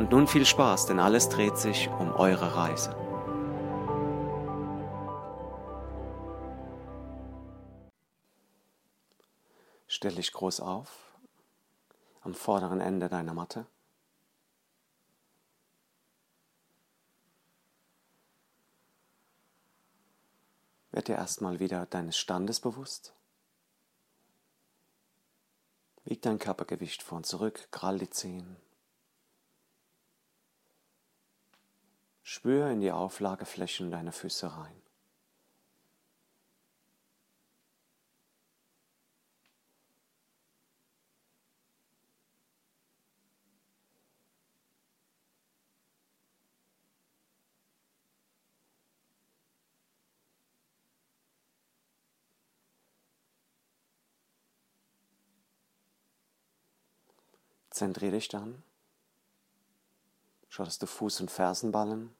Und nun viel Spaß, denn alles dreht sich um eure Reise. Stell dich groß auf am vorderen Ende deiner Matte. Werd dir erstmal wieder deines Standes bewusst. Wieg dein Körpergewicht vor und zurück, krall die Zehen. Spür in die Auflageflächen deiner Füße rein. Zentriere dich dann. Schau, dass du Fuß- und Fersenballen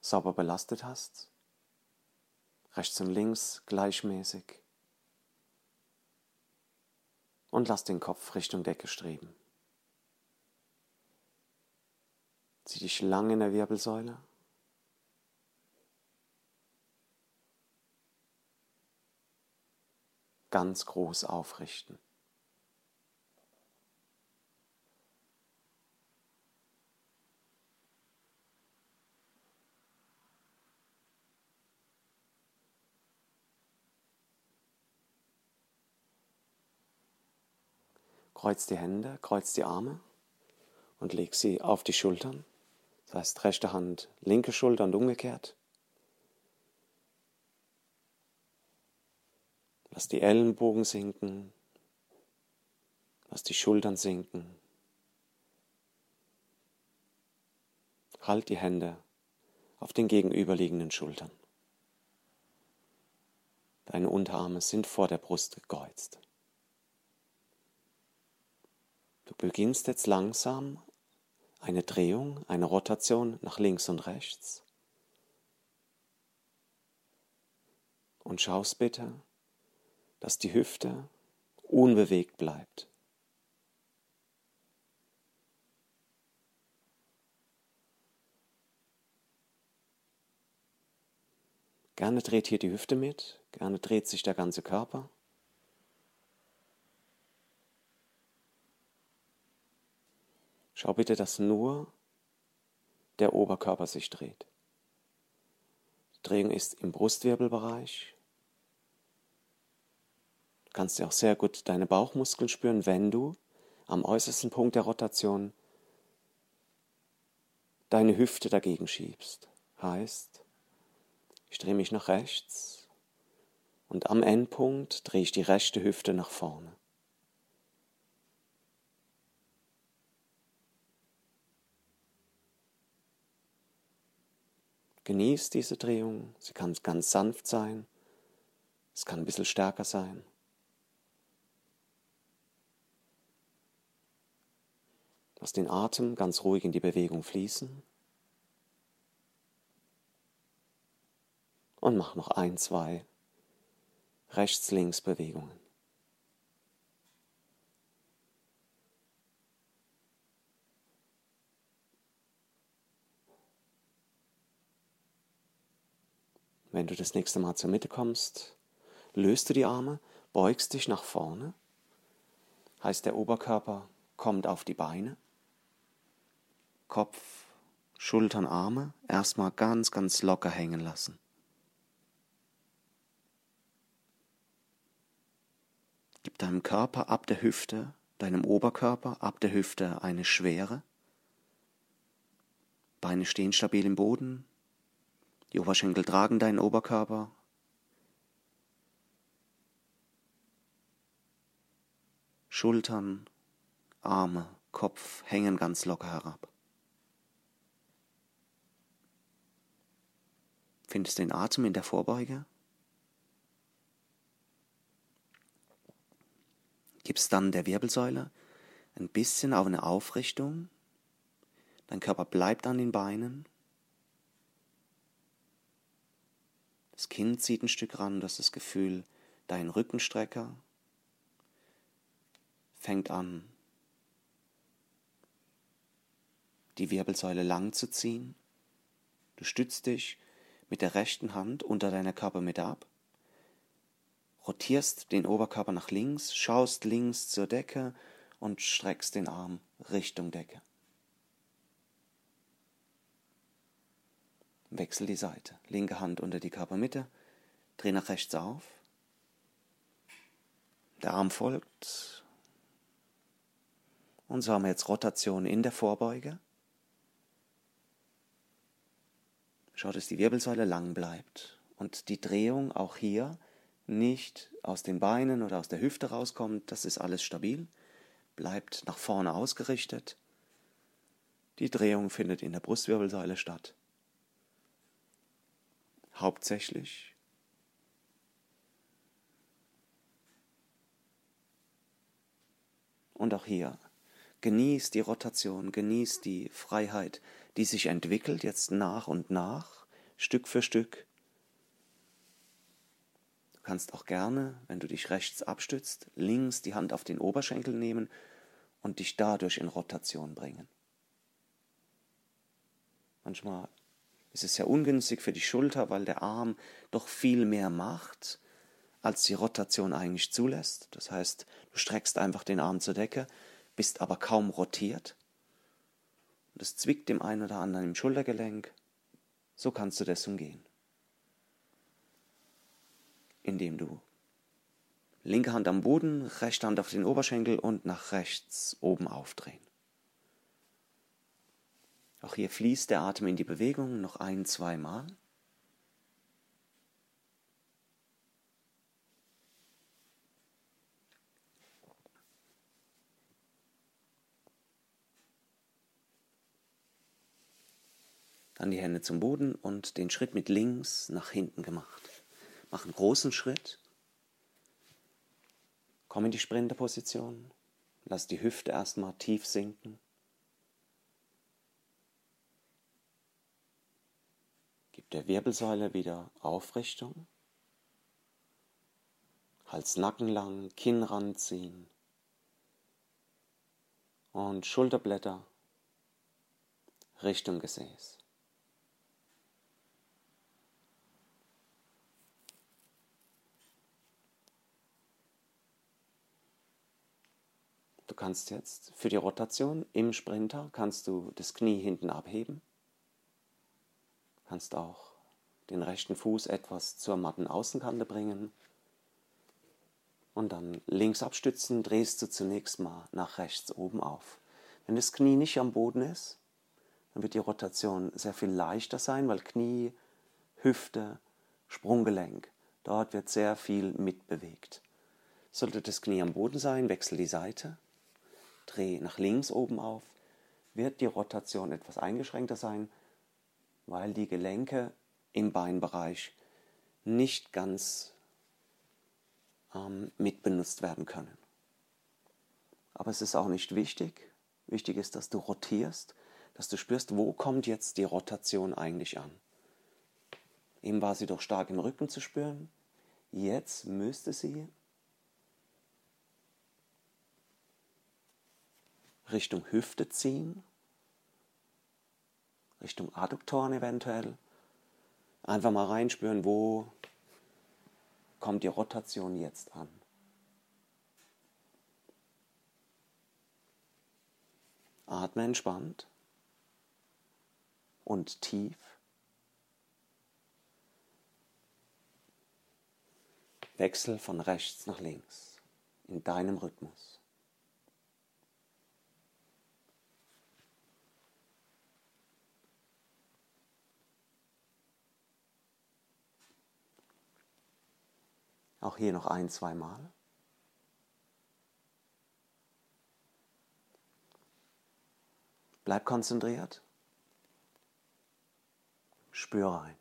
sauber belastet hast. Rechts und links gleichmäßig. Und lass den Kopf Richtung Decke streben. Zieh dich lang in der Wirbelsäule. Ganz groß aufrichten. Kreuz die Hände, kreuz die Arme und leg sie auf die Schultern. Das heißt, rechte Hand, linke Schulter und umgekehrt. Lass die Ellenbogen sinken. Lass die Schultern sinken. Halt die Hände auf den gegenüberliegenden Schultern. Deine Unterarme sind vor der Brust gekreuzt. Du beginnst jetzt langsam eine Drehung, eine Rotation nach links und rechts. Und schaust bitte, dass die Hüfte unbewegt bleibt. Gerne dreht hier die Hüfte mit, gerne dreht sich der ganze Körper. Schau bitte, dass nur der Oberkörper sich dreht. Die Drehung ist im Brustwirbelbereich. Du kannst ja auch sehr gut deine Bauchmuskeln spüren, wenn du am äußersten Punkt der Rotation deine Hüfte dagegen schiebst. Heißt, ich drehe mich nach rechts und am Endpunkt drehe ich die rechte Hüfte nach vorne. Genieß diese Drehung. Sie kann ganz sanft sein. Es kann ein bisschen stärker sein. Lass den Atem ganz ruhig in die Bewegung fließen. Und mach noch ein, zwei Rechts-Links-Bewegungen. Wenn du das nächste Mal zur Mitte kommst, löst du die Arme, beugst dich nach vorne. Heißt, der Oberkörper kommt auf die Beine. Kopf, Schultern, Arme erstmal ganz, ganz locker hängen lassen. Gib deinem Körper ab der Hüfte, deinem Oberkörper ab der Hüfte eine Schwere. Beine stehen stabil im Boden, die Oberschenkel tragen deinen Oberkörper. Schultern, Arme, Kopf hängen ganz locker herab. Findest den Atem in der Vorbeuge? Gibst dann der Wirbelsäule ein bisschen auf eine Aufrichtung. Dein Körper bleibt an den Beinen. Das Kinn zieht ein Stück ran, du hast das Gefühl, dein Rückenstrecker fängt an, die Wirbelsäule lang zu ziehen. Du stützt dich mit der rechten Hand unter deiner Körpermitte ab, rotierst den Oberkörper nach links, schaust links zur Decke und streckst den Arm Richtung Decke. Wechsel die Seite. Linke Hand unter die Körpermitte, dreh nach rechts auf. Der Arm folgt. Und so haben wir jetzt Rotation in der Vorbeuge. Schau, dass die Wirbelsäule lang bleibt und die Drehung auch hier nicht aus den Beinen oder aus der Hüfte rauskommt. Das ist alles stabil, bleibt nach vorne ausgerichtet. Die Drehung findet in der Brustwirbelsäule statt. Hauptsächlich. Und auch hier Genieß die Rotation, genieß die Freiheit, die sich entwickelt jetzt nach und nach, Stück für Stück. Du kannst auch gerne, wenn du dich rechts abstützt, links die Hand auf den Oberschenkel nehmen und dich dadurch in Rotation bringen. Manchmal ist es sehr ungünstig für die Schulter, weil der Arm doch viel mehr macht, als die Rotation eigentlich zulässt. Das heißt, du streckst einfach den Arm zur Decke, bist aber kaum rotiert. Und es zwickt dem einen oder anderen im Schultergelenk. So kannst du das umgehen. Indem du linke Hand am Boden, rechte Hand auf den Oberschenkel und nach rechts oben aufdrehen. Auch hier fließt der Atem in die Bewegung noch ein, zweimal. Mal. Dann die Hände zum Boden und den Schritt mit links nach hinten gemacht. Mach einen großen Schritt. Komm in die Sprinterposition. Lass die Hüfte erstmal tief sinken. Der Wirbelsäule wieder Aufrichtung. Hals Nacken lang, Kinn ranziehen. Und Schulterblätter Richtung Gesäß. kannst jetzt für die Rotation im Sprinter kannst du das Knie hinten abheben. Kannst auch den rechten Fuß etwas zur matten Außenkante bringen. Und dann links abstützen, drehst du zunächst mal nach rechts oben auf. Wenn das Knie nicht am Boden ist, dann wird die Rotation sehr viel leichter sein, weil Knie, Hüfte, Sprunggelenk, dort wird sehr viel mitbewegt. Sollte das Knie am Boden sein, wechsel die Seite dreh nach links oben auf, wird die Rotation etwas eingeschränkter sein, weil die Gelenke im Beinbereich nicht ganz ähm, mitbenutzt werden können. Aber es ist auch nicht wichtig. Wichtig ist, dass du rotierst, dass du spürst, wo kommt jetzt die Rotation eigentlich an. Eben war sie doch stark im Rücken zu spüren. Jetzt müsste sie Richtung Hüfte ziehen, Richtung Adduktoren eventuell. Einfach mal reinspüren, wo kommt die Rotation jetzt an. Atme entspannt und tief. Wechsel von rechts nach links in deinem Rhythmus. Auch hier noch ein, zwei Mal. Bleib konzentriert. Spüre ein.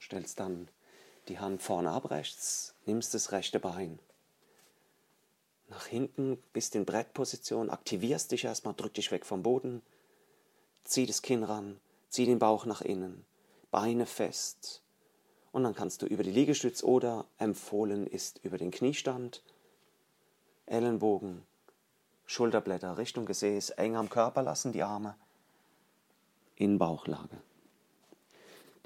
Stellst dann die Hand vorne ab rechts, nimmst das rechte Bein nach hinten, bist in Brettposition, aktivierst dich erstmal, drück dich weg vom Boden, zieh das Kinn ran, zieh den Bauch nach innen, Beine fest. Und dann kannst du über die Liegestütz oder empfohlen ist über den Kniestand, Ellenbogen, Schulterblätter Richtung Gesäß, eng am Körper lassen, die Arme in Bauchlage.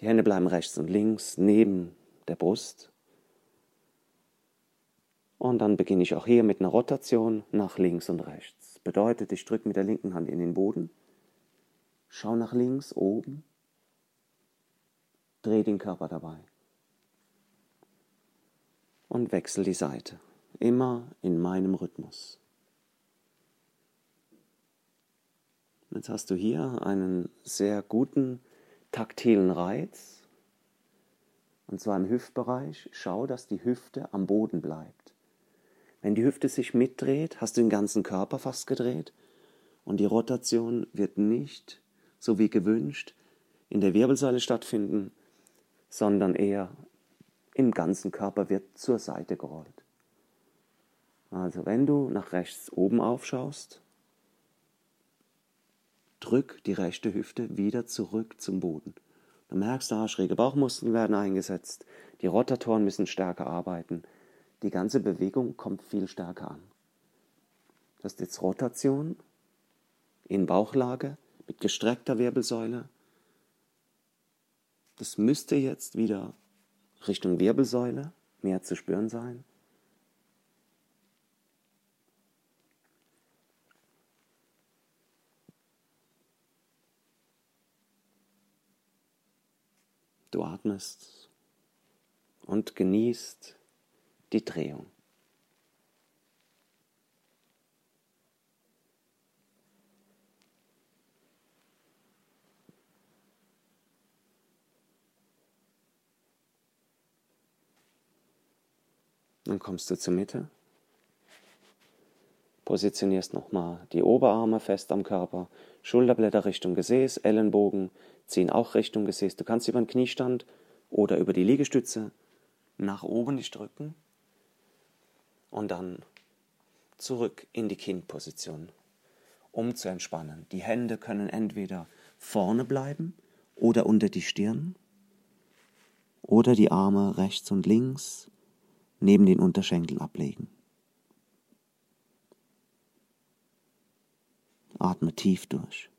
Die Hände bleiben rechts und links neben der Brust. Und dann beginne ich auch hier mit einer Rotation nach links und rechts. Bedeutet, ich drücke mit der linken Hand in den Boden, schau nach links, oben, drehe den Körper dabei und wechsle die Seite. Immer in meinem Rhythmus. Jetzt hast du hier einen sehr guten taktilen Reiz, und zwar im Hüftbereich. Schau, dass die Hüfte am Boden bleibt. Wenn die Hüfte sich mitdreht, hast du den ganzen Körper fast gedreht und die Rotation wird nicht, so wie gewünscht, in der Wirbelsäule stattfinden, sondern eher im ganzen Körper wird zur Seite gerollt. Also wenn du nach rechts oben aufschaust, drück die rechte Hüfte wieder zurück zum Boden. Du merkst, da schräge Bauchmuskeln werden eingesetzt, die Rotatoren müssen stärker arbeiten, die ganze Bewegung kommt viel stärker an. Das ist jetzt Rotation in Bauchlage mit gestreckter Wirbelsäule. Das müsste jetzt wieder Richtung Wirbelsäule mehr zu spüren sein. Du atmest und genießt die Drehung. Dann kommst du zur Mitte, positionierst nochmal die Oberarme fest am Körper, Schulterblätter Richtung Gesäß, Ellenbogen ziehen auch Richtung Gesäß. Du kannst über den Kniestand oder über die Liegestütze nach oben nicht drücken und dann zurück in die Kindposition, um zu entspannen. Die Hände können entweder vorne bleiben oder unter die Stirn oder die Arme rechts und links neben den Unterschenkeln ablegen. Atme tief durch.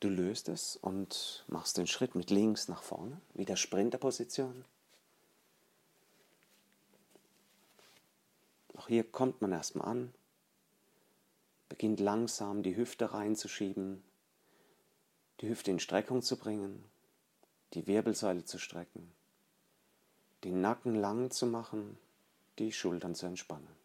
Du löst es und machst den Schritt mit links nach vorne, wieder Sprinterposition. Auch hier kommt man erstmal an, beginnt langsam die Hüfte reinzuschieben, die Hüfte in Streckung zu bringen, die Wirbelsäule zu strecken, den Nacken lang zu machen, die Schultern zu entspannen.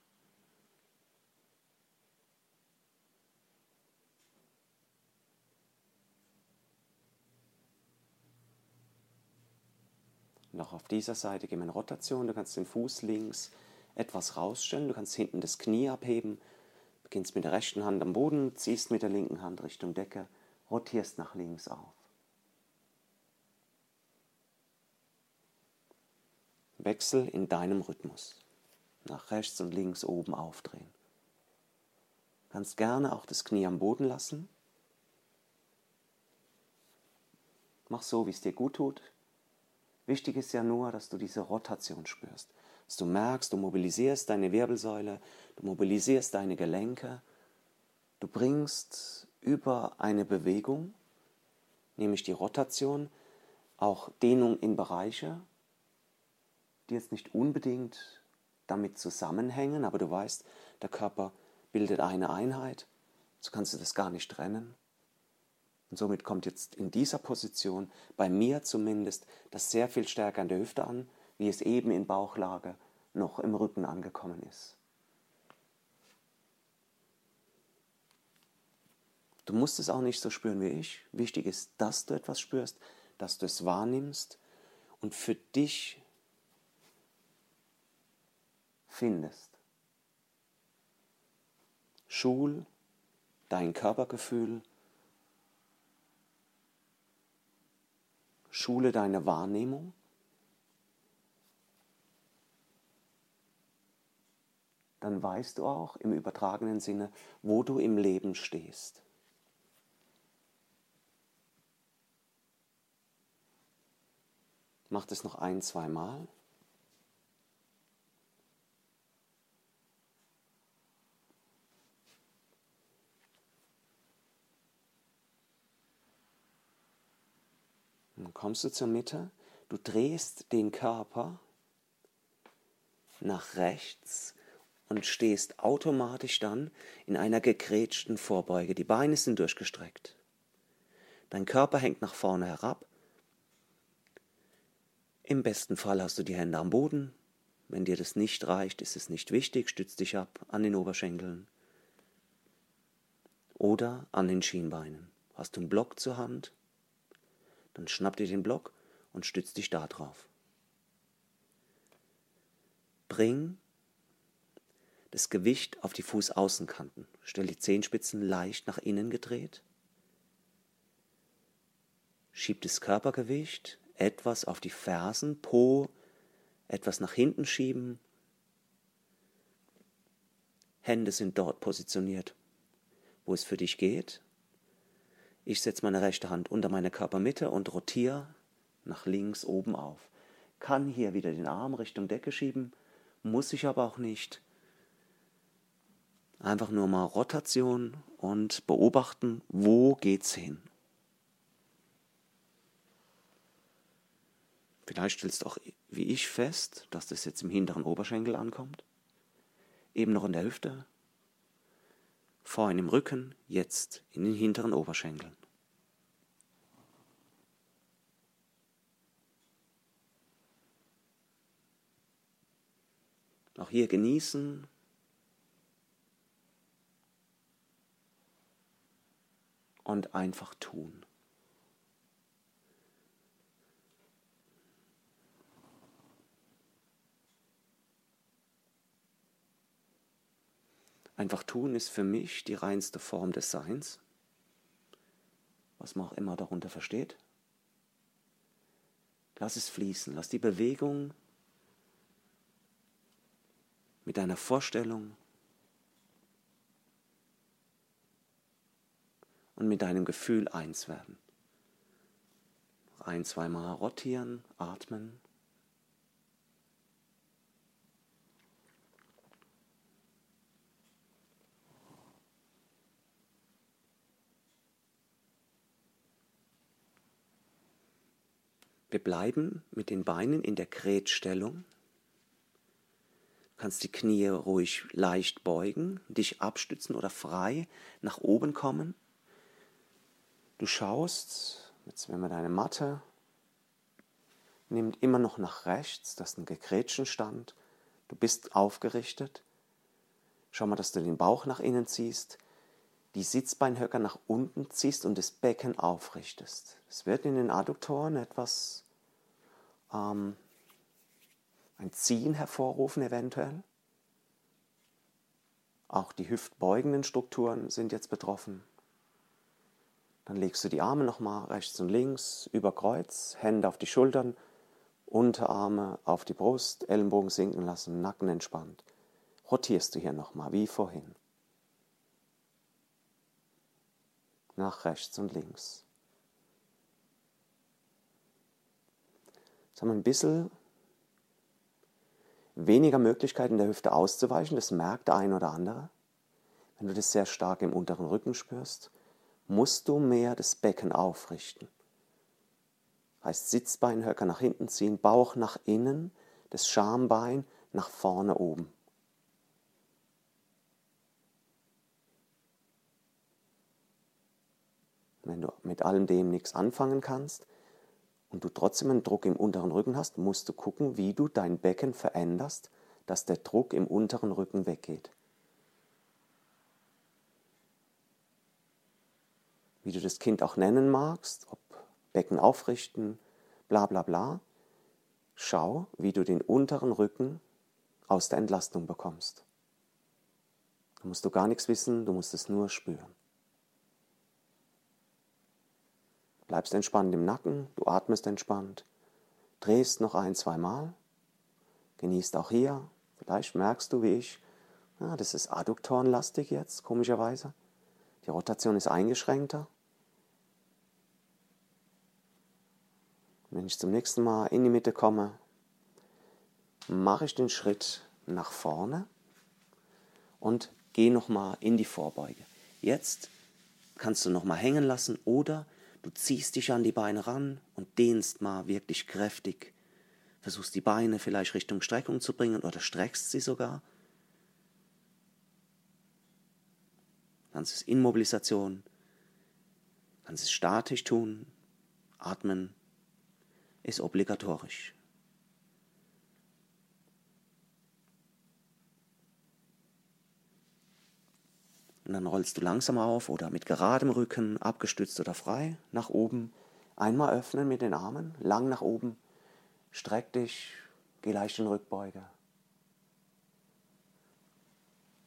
Noch auf dieser Seite gehen wir in Rotation. Du kannst den Fuß links etwas rausstellen. Du kannst hinten das Knie abheben. Beginnst mit der rechten Hand am Boden, ziehst mit der linken Hand Richtung Decke, rotierst nach links auf. Wechsel in deinem Rhythmus. Nach rechts und links oben aufdrehen. Kannst gerne auch das Knie am Boden lassen. Mach so, wie es dir gut tut. Wichtig ist ja nur, dass du diese Rotation spürst. Dass du merkst, du mobilisierst deine Wirbelsäule, du mobilisierst deine Gelenke. Du bringst über eine Bewegung, nämlich die Rotation, auch Dehnung in Bereiche, die jetzt nicht unbedingt damit zusammenhängen, aber du weißt, der Körper bildet eine Einheit, so kannst du das gar nicht trennen. Und somit kommt jetzt in dieser Position, bei mir zumindest, das sehr viel stärker an der Hüfte an. wie es eben in Bauchlage noch im Rücken angekommen ist. Du musst es auch nicht so spüren wie ich. Wichtig ist, dass du etwas spürst, dass du es wahrnimmst und für dich findest. Schul dein Körpergefühl, schule deine Wahrnehmung. Dann weißt du auch im übertragenen Sinne, wo du im Leben stehst. Mach das noch ein, zwei Mal. Kommst du zur Mitte, du drehst den Körper nach rechts und stehst automatisch dann in einer gegrätschten Vorbeuge. Die Beine sind durchgestreckt. Dein Körper hängt nach vorne herab im besten Fall hast du die Hände am Boden. Wenn dir das nicht reicht, ist es nicht wichtig, stütz dich ab an den Oberschenkeln oder an den Schienbeinen. Hast du einen Block zur Hand, dann schnapp dir den Block und stütz dich da drauf. Bring das Gewicht auf die Fußaußenkanten. Stell die Zehenspitzen leicht nach innen gedreht. Schieb das Körpergewicht etwas auf die Fersen, Po etwas nach hinten schieben. Hände sind dort positioniert, wo es für dich geht. Ich setze meine rechte Hand unter meine Körpermitte und rotiere nach links oben auf. Kann hier wieder den Arm Richtung Decke schieben, muss ich aber auch nicht. Einfach nur mal Rotation und beobachten, wo geht's hin. Vielleicht stellst du auch wie ich fest, dass das jetzt im hinteren Oberschenkel ankommt. Eben noch in der Hüfte. Vorhin im Rücken, jetzt in den hinteren Oberschenkeln. Auch hier genießen. Und einfach tun. Einfach tun ist für mich die reinste Form des Seins, was man auch immer darunter versteht. Lass es fließen, lass die Bewegung mit deiner Vorstellung und mit deinem Gefühl eins werden. Ein, zweimal rotieren, atmen. Wir bleiben mit den Beinen in der Grätstellung. Du kannst die Knie ruhig leicht beugen, dich abstützen oder frei nach oben kommen. Du schaust, jetzt wenn wir deine Matte nimmt immer noch nach rechts, das ist ein gegrätschten Stand. Du bist aufgerichtet. Schau mal, dass du den Bauch nach innen ziehst, die Sitzbeinhöcker nach unten ziehst und das Becken aufrichtest. Es wird in den Adduktoren etwas ähm, ein Ziehen hervorrufen eventuell. Auch die hüftbeugenden Strukturen sind jetzt betroffen. Dann legst du die Arme nochmal rechts und links über Kreuz, Hände auf die Schultern, Unterarme auf die Brust, Ellenbogen sinken lassen, Nacken entspannt. Rotierst du hier nochmal wie vorhin. Nach rechts und links. Jetzt haben wir ein bisschen weniger Möglichkeiten der Hüfte auszuweichen, das merkt der ein oder andere. Wenn du das sehr stark im unteren Rücken spürst, musst du mehr das Becken aufrichten. Heißt Sitzbeinhöcker nach hinten ziehen, Bauch nach innen, das Schambein nach vorne oben. Wenn du mit allem dem nichts anfangen kannst, und du trotzdem einen Druck im unteren Rücken hast, musst du gucken, wie du dein Becken veränderst, dass der Druck im unteren Rücken weggeht. Wie du das Kind auch nennen magst, ob Becken aufrichten, bla bla bla. Schau, wie du den unteren Rücken aus der Entlastung bekommst. Da musst du gar nichts wissen, du musst es nur spüren. Bleibst entspannt im Nacken, du atmest entspannt, drehst noch ein, zwei Mal, genießt auch hier. Vielleicht merkst du, wie ich, ja, das ist adduktorenlastig jetzt, komischerweise. Die Rotation ist eingeschränkter. Wenn ich zum nächsten Mal in die Mitte komme, mache ich den Schritt nach vorne und gehe nochmal in die Vorbeuge. Jetzt kannst du nochmal hängen lassen oder Du ziehst dich an die Beine ran und dehnst mal wirklich kräftig. Versuchst die Beine vielleicht Richtung Streckung zu bringen oder streckst sie sogar. Kannst es in Mobilisation, kannst es statisch tun. Atmen ist obligatorisch. Und dann rollst du langsam auf oder mit geradem Rücken, abgestützt oder frei, nach oben. Einmal öffnen mit den Armen, lang nach oben. Streck dich, geh leicht in Rückbeuge.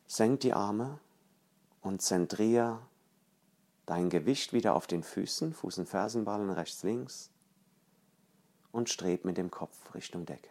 Senk die Arme und zentriere dein Gewicht wieder auf den Füßen, Fuß- und Fersenballen rechts, links und streb mit dem Kopf Richtung Decke.